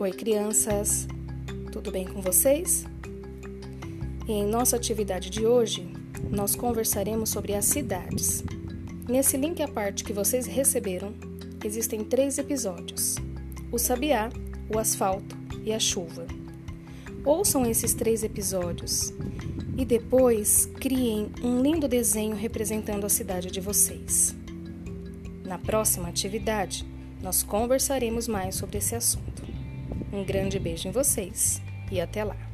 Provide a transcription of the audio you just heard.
Oi, crianças! Tudo bem com vocês? Em nossa atividade de hoje, nós conversaremos sobre as cidades. Nesse link à parte que vocês receberam, existem três episódios: o sabiá, o asfalto e a chuva. Ouçam esses três episódios e depois criem um lindo desenho representando a cidade de vocês. Na próxima atividade, nós conversaremos mais sobre esse assunto. Um grande beijo em vocês e até lá!